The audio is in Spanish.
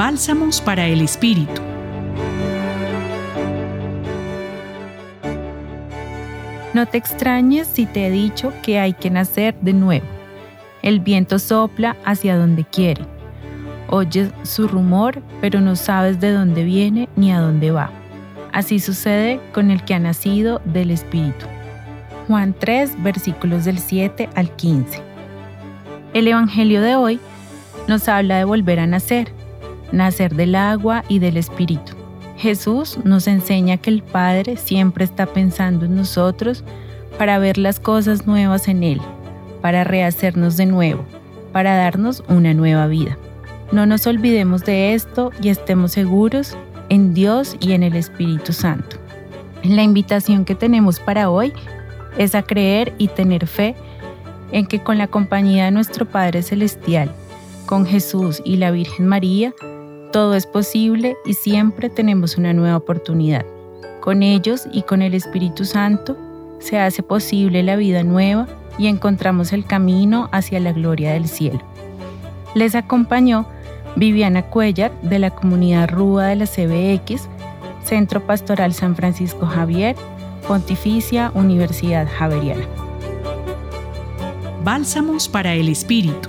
Bálsamos para el Espíritu. No te extrañes si te he dicho que hay que nacer de nuevo. El viento sopla hacia donde quiere. Oyes su rumor, pero no sabes de dónde viene ni a dónde va. Así sucede con el que ha nacido del Espíritu. Juan 3, versículos del 7 al 15. El Evangelio de hoy nos habla de volver a nacer, nacer del agua y del Espíritu. Jesús nos enseña que el Padre siempre está pensando en nosotros para ver las cosas nuevas en Él, para rehacernos de nuevo, para darnos una nueva vida. No nos olvidemos de esto y estemos seguros en Dios y en el Espíritu Santo. La invitación que tenemos para hoy es a creer y tener fe en que con la compañía de nuestro Padre Celestial, con Jesús y la Virgen María, todo es posible y siempre tenemos una nueva oportunidad. Con ellos y con el Espíritu Santo se hace posible la vida nueva y encontramos el camino hacia la gloria del cielo. Les acompañó Viviana Cuellar de la comunidad Rúa de la CBX, Centro Pastoral San Francisco Javier, Pontificia Universidad Javeriana. Bálsamos para el Espíritu